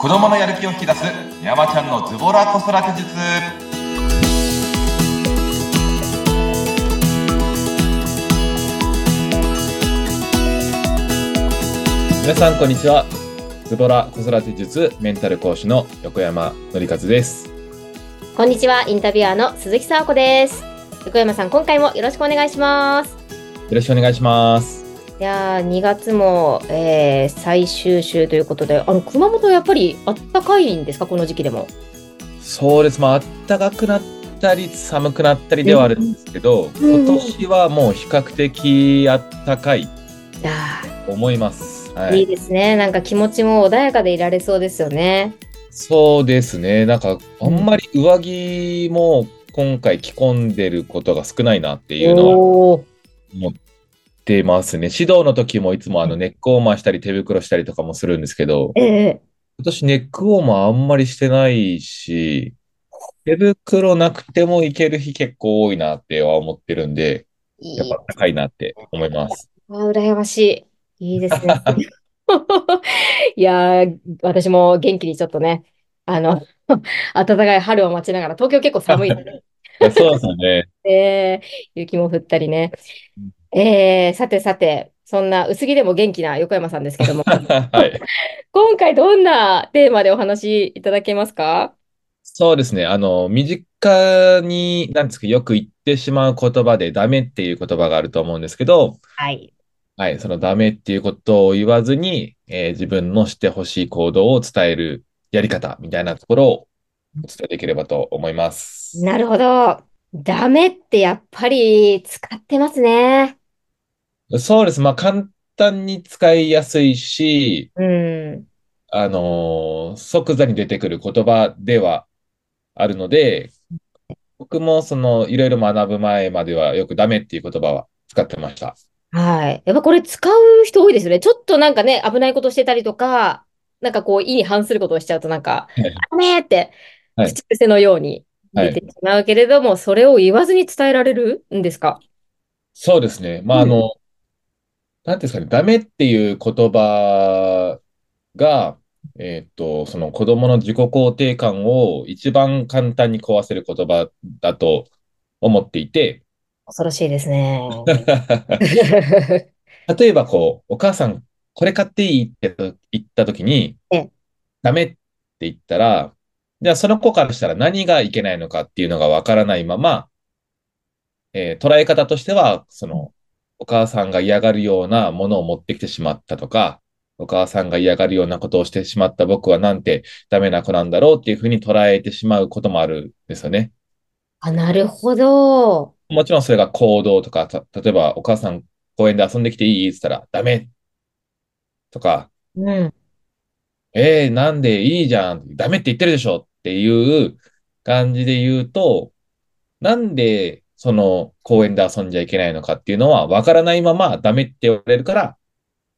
子供のやる気を引き出す山ちゃんのズボラ子育て術。皆さんこんにちは。ズボラ子育て術メンタル講師の横山則和です。こんにちは、インタビュアーの鈴木沙子です。横山さん、今回もよろしくお願いします。よろしくお願いしますいやー、2月も、えー最終週ということで、あの、熊本はやっぱりあったかいんですか、この時期でも。そうです。まあ暖かくなったり寒くなったりではあるんですけど、うん今年はもう比較的暖かい。いやと思います、はーい。いい、ですね。なんか気持ちも穏やかでいられそうですよね。そうですね。なんかあんまり上着も今回着込んでることが少ないなっていうのは思ってますね指導の時もいつもあのネックウォーマーしたり手袋したりとかもするんですけど、ええ今年ネックウォーマーあんまりしてないし、手袋なくてもいける日結構多いなっては思ってるんで、やっぱ高いなって思います。あー羨ましい。いいですね。いやー、私も元気にちょっとね、あの、暖かい春を待ちながら、東京結構寒いので、いやそうですよね。えー雪も降ったりね。えーさてさて、そんな薄着でも元気な横山さんですけども、はい。今回どんなテーマでお話しいただけますか？そうですね。あの、身近に、なんですか、よく言ってしまう言葉でダメっていう言葉があると思うんですけど、はい。はい、そのダメっていうことを言わずに、えー自分のしてほしい行動を伝えるやり方みたいなところをお伝えできればと思います。なるほど。ダメってやっぱり使ってますね。そうです。まあ、簡単に使いやすいし、うん。あのー即座に出てくる言葉ではあるので、僕もその、いろいろ学ぶ前まではよくダメっていう言葉は使ってました。はい。やっぱこれ使う人多いですよね。ちょっとなんかね、危ないことしてたりとか、なんかこう、意に反することをしちゃうと、なんか、はいダメって、はい口癖のように出てしまうけれども、それを言わずに伝えられるんですか？そうですね。まあ、あの、ていうんですかね、ダメっていう言葉が、えっと、その子供の自己肯定感を一番簡単に壊せる言葉だと思っていて、恐ろしいですね。例えばこう、お母さん、これ買っていいって言ったときにええ、ダメって言ったら、じゃあその子からしたら何がいけないのかっていうのがわからないまま、えー捉え方としては、その、お母さんが嫌がるようなものを持ってきてしまったとか、お母さんが嫌がるようなことをしてしまった僕はなんてダメな子なんだろうっていうふうに捉えてしまうこともあるんですよね。あ、なるほど。もちろんそれが行動とか、た例えばお母さん公園で遊んできていいって言ったらダメとか、うん。えー、なんでいいじゃん。ダメって言ってるでしょっていう感じで言うと、なんでその公園で遊んじゃいけないのかっていうのは分からないままダメって言われるから、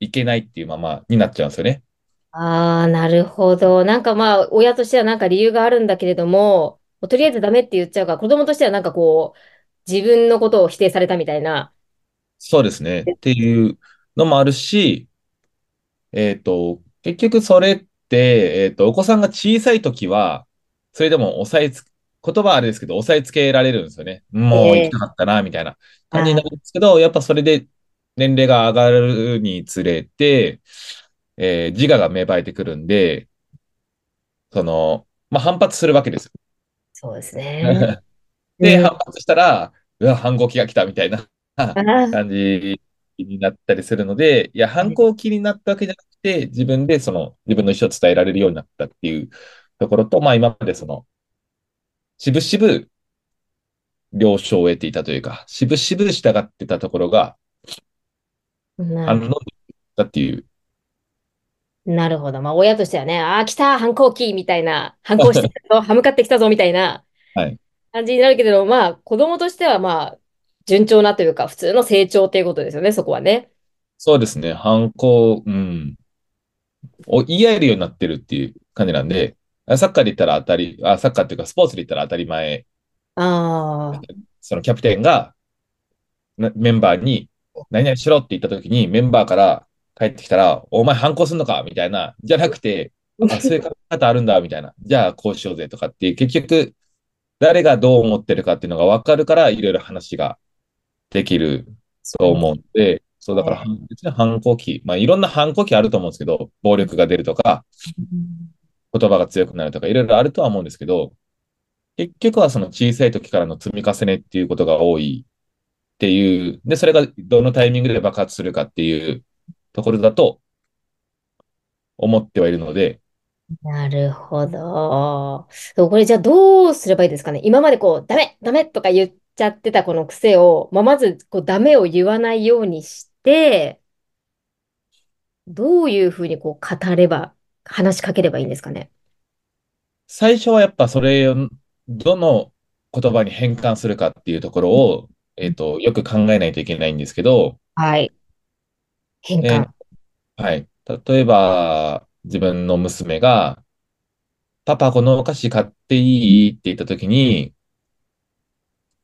いけないっていうままになっちゃうんですよね。ああ、なるほど。なんかまあ、親としてはなんか理由があるんだけれども、もうとりあえずダメって言っちゃうから、子供としてはなんかこう、自分のことを否定されたみたいな。そうですね。っていうのもあるし、えっと、結局それって、えっと、お子さんが小さい時は、それでも抑えつ、言葉はあれですけど、抑えつけられるんですよね。もう行きたかったな、みたいな感じになるんですけど、やっぱそれで年齢が上がるにつれて、えー自我が芽生えてくるんで、その、まあ、反発するわけですよ。そうですね。で、うん反発したら、うわ、反抗期が来たみたいな感じになったりするので、いや、反抗期になったわけじゃなくて、自分でその、自分の意思を伝えられるようになったっていうところと、まあ今までその、しぶしぶ了承を得ていたというか、しぶしぶ従ってたところが、な反応だっていう、なるほど。まあ、親としてはね、ああ、来た、反抗期みたいな、反抗してきたぞ、歯向かってきたぞみたいなはい。感じになるけれども、まあ、子供としてはまあ、順調なというか、普通の成長っていうことですよね、そこはね。そうですね、反抗、うん、を言い合えるようになってるっていう感じなんで、サッカーで言ったら当たり、あ、サッカーっていうかスポーツで言ったら当たり前。ああ、そのキャプテンがなメンバーに何々しろって言った時にメンバーから帰ってきたら、お前反抗すんのかみたいな、じゃなくて、あ、そういう方あるんだ、みたいな。じゃあ、こうしようぜとかって結局、誰がどう思ってるかっていうのが分かるから、いろいろ話ができると思うんで、そうだから、別に反抗期、まあいろんな反抗期あると思うんですけど、暴力が出るとか、言葉が強くなるとか、いろいろあるとは思うんですけど、結局はその小さい時からの積み重ねっていうことが多いっていう、で、それがどのタイミングで爆発するかっていうところだと思ってはいるので、なるほど。これじゃあどうすればいいですかね？今までこう、ダメ、ダメとか言っちゃってたこの癖を、まあ、まずこう、ダメを言わないようにして、どういうふうにこう、語れば、話しかければいいんですかね？最初はやっぱそれをどの言葉に変換するかっていうところを、えっと、よく考えないといけないんですけど、はい。変え換。はい。例えば、自分の娘が、パパ、このお菓子買っていい？って言ったときに、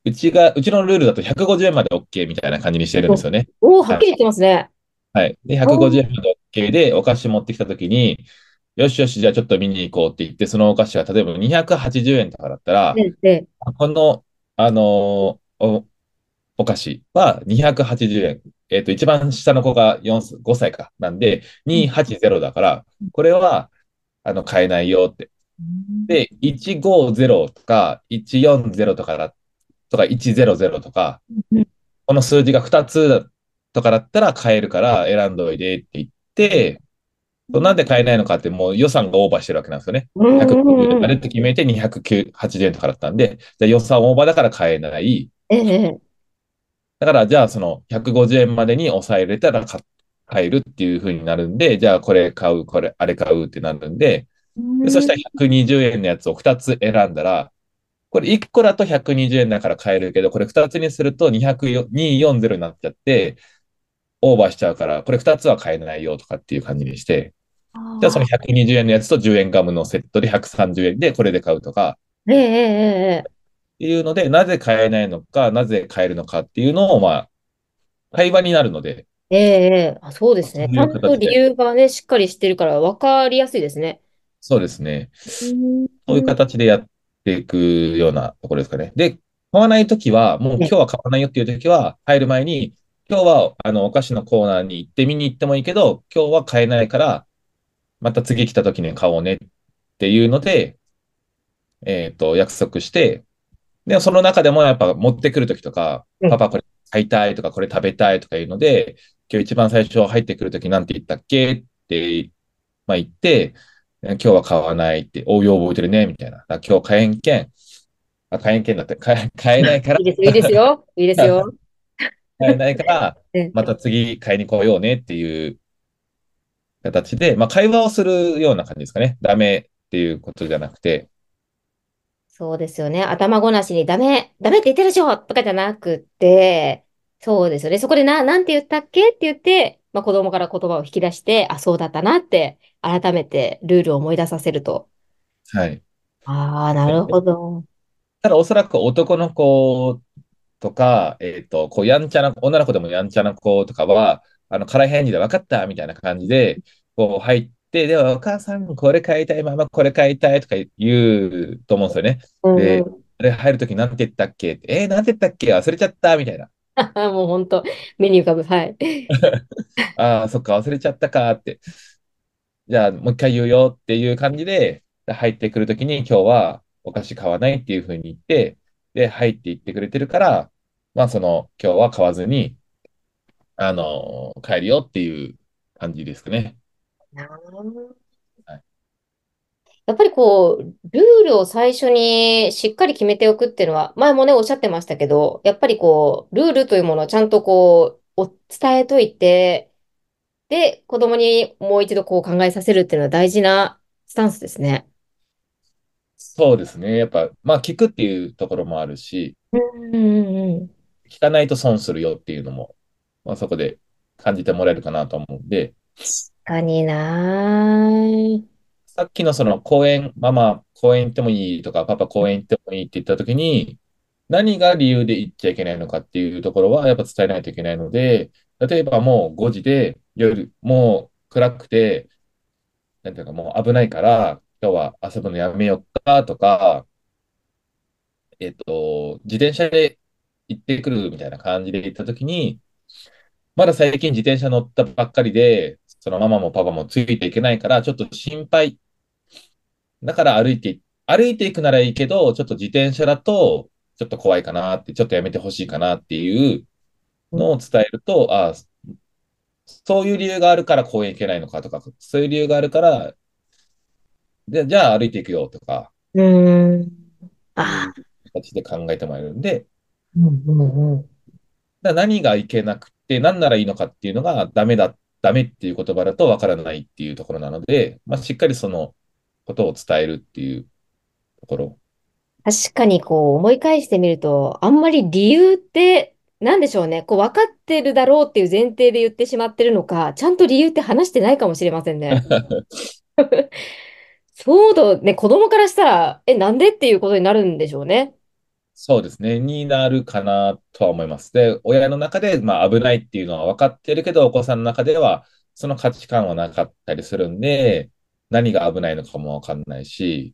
うちが、うちのルールだと150円まで OK みたいな感じにしてるんですよね。おお、はっきり言ってますね。はい。で、150円まで OK で、お菓子持ってきたときに、よしよし、じゃあちょっと見に行こうって言って、そのお菓子が例えば280円とかだったら、で、で、この、あのーお、お菓子は280円。えっと、一番下の子が4、5歳か。なんで、280だから、これは、あの、買えないよって。で、150とか、140とかだ、とか、100とかうん、この数字が2つとかだったら買えるから選んどいてって言って、なんで買えないのかってもう予算がオーバーしてるわけなんですよね。うんうん190うん円までって決めて280円とかだったんで、じゃあ予算オーバーだから買えない。ええ、だからじゃあその150円までに抑えれたら買買えるっていう風になるんで、じゃあこれ買う、これ、あれ買うってなるんで、でそしたら120円のやつを2つ選んだら、これ1個だと120円だから買えるけど、これ2つにすると240になっちゃって、オーバーしちゃうから、これ2つは買えないよとかっていう感じにして、じゃあその120円のやつと10円ガムのセットで130円でこれで買うとか、ええ、ええ、ええ。っていうので、なぜ買えないのか、なぜ買えるのかっていうのを、まあ、会話になるので、ええ、ええあ、そうですね。そうちゃん形で理由がね、しっかりしてるから分かりやすいですね。そうですね。うんそういう形でやっていくようなところですかね。で、買わないときは、もう今日は買わないよっていうときは、入る前に、今日はあのお菓子のコーナーに行って見に行ってもいいけど、今日は買えないから、また次来たときに買おうねっていうので、えっと、約束して、で、その中でもやっぱ持ってくるときとか、うんパパこれ買いたいとか、これ食べたいとかいうので、今日一番最初入ってくるときなんて言ったっけって、まあ言って、今日は買わないって、応用覚えてるね、みたいな。今日買えんけん。あ、買えんけんだって、買え、ないからいい、ですよ、いいですよ。いいですよ。買えないからうん、また次買いに来ようねっていう形で、まあ会話をするような感じですかね。ダメっていうことじゃなくて、そうですよね。頭ごなしにダメ、ダメって言ってるでしょとかじゃなくって、そうですよね。そこでな、なんて言ったっけ？って言って、まあ、子供から言葉を引き出して、あ、そうだったなって、改めてルールを思い出させると。はい。ああ、なるほど。ただおそらく男の子とか、えっと、こうやんちゃな、女の子でもやんちゃな子とかは、あの、空返事で分かったみたいな感じで、こう入って、ではお母さんこれ買いたい、ママこれ買いたいとか言うと思うんですよね。うんでうんあれ入るときなんて言ったっけ？えー、なんて言ったっけ？忘れちゃったみたいな。もう本当、目に浮かぶ。はい。ああ、そっか、忘れちゃったかって。じゃあ、もう一回言うよっていう感じで、入ってくるときに今日はお菓子買わないっていうふうに言って、で、入っていってくれてるから、まあ、その、今日は買わずに、あのー帰るよっていう感じですかね。なあはいやっぱりこう、ルールを最初にしっかり決めておくっていうのは、前もね、おっしゃってましたけど、やっぱりこう、ルールというものをちゃんとこう、お伝えといて、で、子供にもう一度こう考えさせるっていうのは大事なスタンスですね。そうですね。やっぱ、まあ、聞くっていうところもあるし、うんうんうん。聞かないと損するよっていうのも、まあ、そこで感じてもらえるかなと思うんで、確かにな。さっきのその公園、ママ公園行ってもいいとか、パパ公園行ってもいいって言ったときに、何が理由で行っちゃいけないのかっていうところはやっぱ伝えないといけないので、例えばもう5時で夜、もう暗くて、なんていうかもう危ないから、今日は遊ぶのやめよったとか、えっと、自転車で行ってくるみたいな感じで行ったときに、まだ最近自転車乗ったばっかりで、そのママもパパもついていけないから、ちょっと心配。だから歩いて、歩いていくならいいけど、ちょっと自転車だと、ちょっと怖いかなって、ちょっとやめてほしいかなっていうのを伝えると、ああ、そういう理由があるから公園行けないのかとか、そういう理由があるから、で、じゃあ歩いていくよとか、うーん。ああ。形で考えてもらえるんで、うんうんうん。だ何がいけなくて、何ならいいのかっていうのがダメだ、ダメっていう言葉だとわからないっていうところなので、まあ、しっかりそのことを伝えるっていうところ。確かにこう思い返してみると、あんまり理由って、なんでしょうね。こう分かってるだろうっていう前提で言ってしまってるのか、ちゃんと理由って話してないかもしれませんね。そうだね、子供からしたら、え、なんでっていうことになるんでしょうね。そうですね。になるかなとは思います。で、親の中で、まあ、危ないっていうのは分かってるけど、お子さんの中では、その価値観はなかったりするんで、何が危ないのかも分かんないし、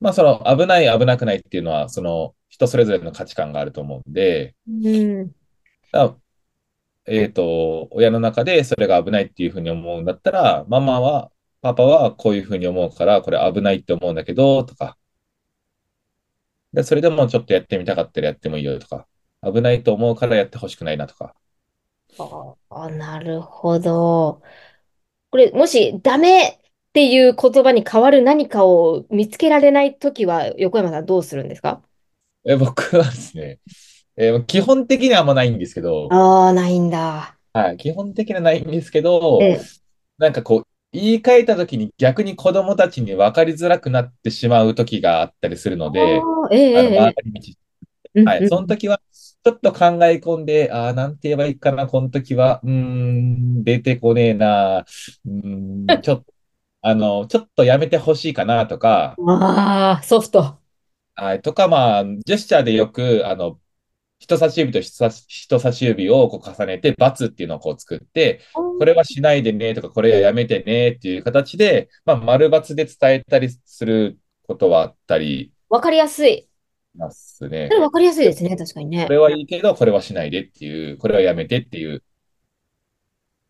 まあ、その危ない、危なくないっていうのは、その人それぞれの価値観があると思うんで、うん。えっと、親の中でそれが危ないっていうふうに思うんだったら、ママは、パパはこういうふうに思うから、これ危ないって思うんだけど、とか。で、それでもちょっとやってみたかったらやってもいいよとか。危ないと思うからやってほしくないなとか。ああ、なるほど。これ、もし、ダメっていう言葉に変わる何かを見つけられないときは、横山さんどうするんですか？え、僕はですね、えー基本的にはあんまないんですけど、ああ、ないんだ。はい、基本的にはないんですけど、ええ。なんかこう、言い換えたときに逆に子供たちに分かりづらくなってしまうときがあったりするので、ええ、あの、ええ、回り道。はい、うんうん。その時は、ちょっと考え込んで、ああ、なんて言えばいいかな、この時は、うーん、出てこねえな、うーん、ちょっと、あの、ちょっとやめてほしいかなとか、ああ、ソフト。はい、とか、まあ、ジェスチャーでよく、あの、人差し指と人差し指をこう重ねて、×っていうのをこう作って、これはしないでねとか、これはやめてねっていう形で、まあ、丸×で伝えたりすることはあったりわかりやすい。しますねわかりやすいですね、確かにねこ。れはいいけど、これはしないでっていう、これはやめてっていう、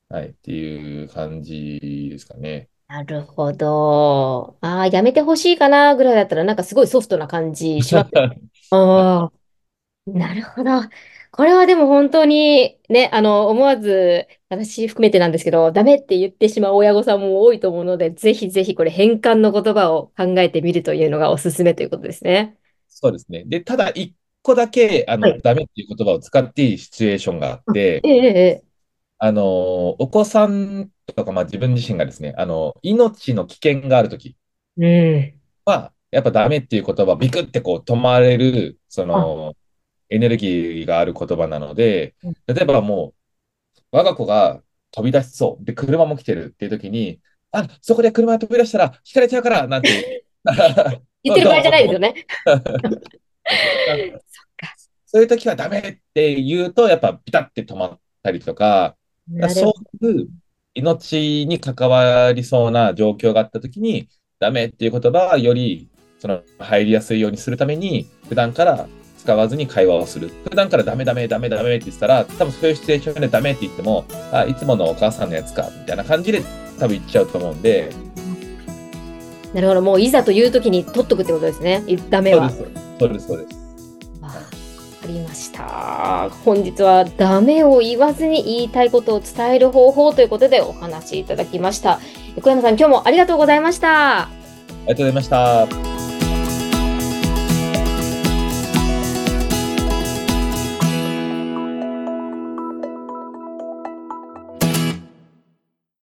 はい、っていう感じですかね。なるほど。ああ、やめてほしいかなぐらいだったら、なんかすごいソフトな感じします。ああ、なるほど。これはでも本当にね、あの、思わず、私含めてなんですけど、ダメって言ってしまう親御さんも多いと思うので、ぜひぜひこれ変換の言葉を考えてみるというのがおすすめということですね。そうですね。で、ただ一個だけ、あの、はいダメっていう言葉を使っていいシチュエーションがあって、ええ、ええ、あの、お子さんとか、まあ自分自身がですね、あの、命の危険があるときええ。は、やっぱダメっていう言葉、ビクってこう止まれる、その、エネルギーがある言葉なのでうん、例えばもう、我が子が飛び出しそう。で、車も来てるっていう時に、あ、そこで車が飛び出したら、引かれちゃうから、なんて。言ってる場合じゃないですよね。そういう時はダメって言うと、やっぱピタって止まったりとか、なるそういう命に関わりそうな状況があった時に、ダメっていう言葉はよりその入りやすいようにするために、普段から使わずに会話をする。普段からダメダメダメダメって言ってたら、多分そういうシチュエーションでダメって言っても、あ、いつものお母さんのやつか、みたいな感じで多分言っちゃうと思うんで、なるほど。もういざという時に取っとくってことですね。ダメは。そうです、そうです、そうです。わかりました。本日はダメを言わずに言いたいことを伝える方法ということでお話しいただきました。小山さん、今日もありがとうございました。ありがとうございました。